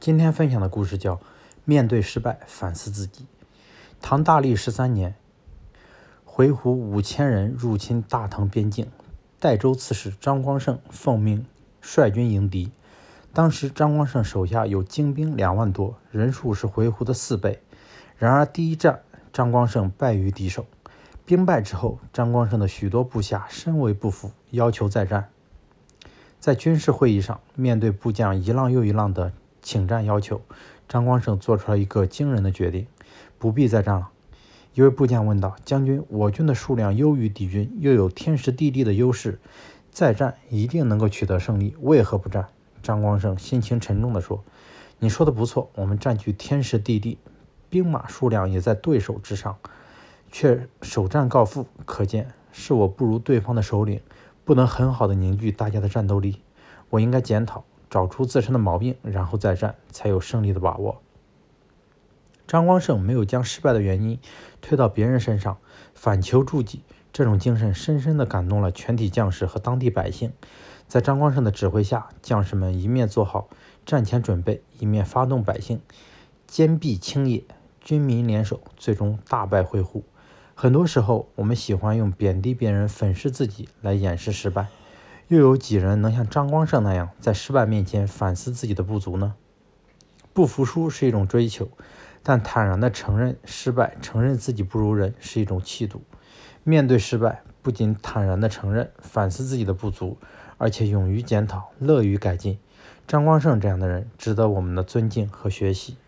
今天分享的故事叫《面对失败反思自己》。唐大历十三年，回鹘五千人入侵大唐边境，代州刺史张光胜奉命率军迎敌。当时张光胜手下有精兵两万多，人数是回鹘的四倍。然而第一战，张光胜败于敌手。兵败之后，张光胜的许多部下深为不服，要求再战。在军事会议上，面对部将一浪又一浪的请战要求，张光胜做出了一个惊人的决定：不必再战了。一位部将问道：“将军，我军的数量优于敌军，又有天时地利的优势，再战一定能够取得胜利，为何不战？”张光胜心情沉重地说：“你说的不错，我们占据天时地利，兵马数量也在对手之上，却首战告负，可见是我不如对方的首领，不能很好的凝聚大家的战斗力。我应该检讨。”找出自身的毛病，然后再战，才有胜利的把握。张光胜没有将失败的原因推到别人身上，反求诸己，这种精神深深地感动了全体将士和当地百姓。在张光胜的指挥下，将士们一面做好战前准备，一面发动百姓，坚壁清野，军民联手，最终大败回鹘。很多时候，我们喜欢用贬低别人、粉饰自己来掩饰失败。又有几人能像张光胜那样，在失败面前反思自己的不足呢？不服输是一种追求，但坦然地承认失败、承认自己不如人是一种气度。面对失败，不仅坦然地承认、反思自己的不足，而且勇于检讨、乐于改进。张光胜这样的人，值得我们的尊敬和学习。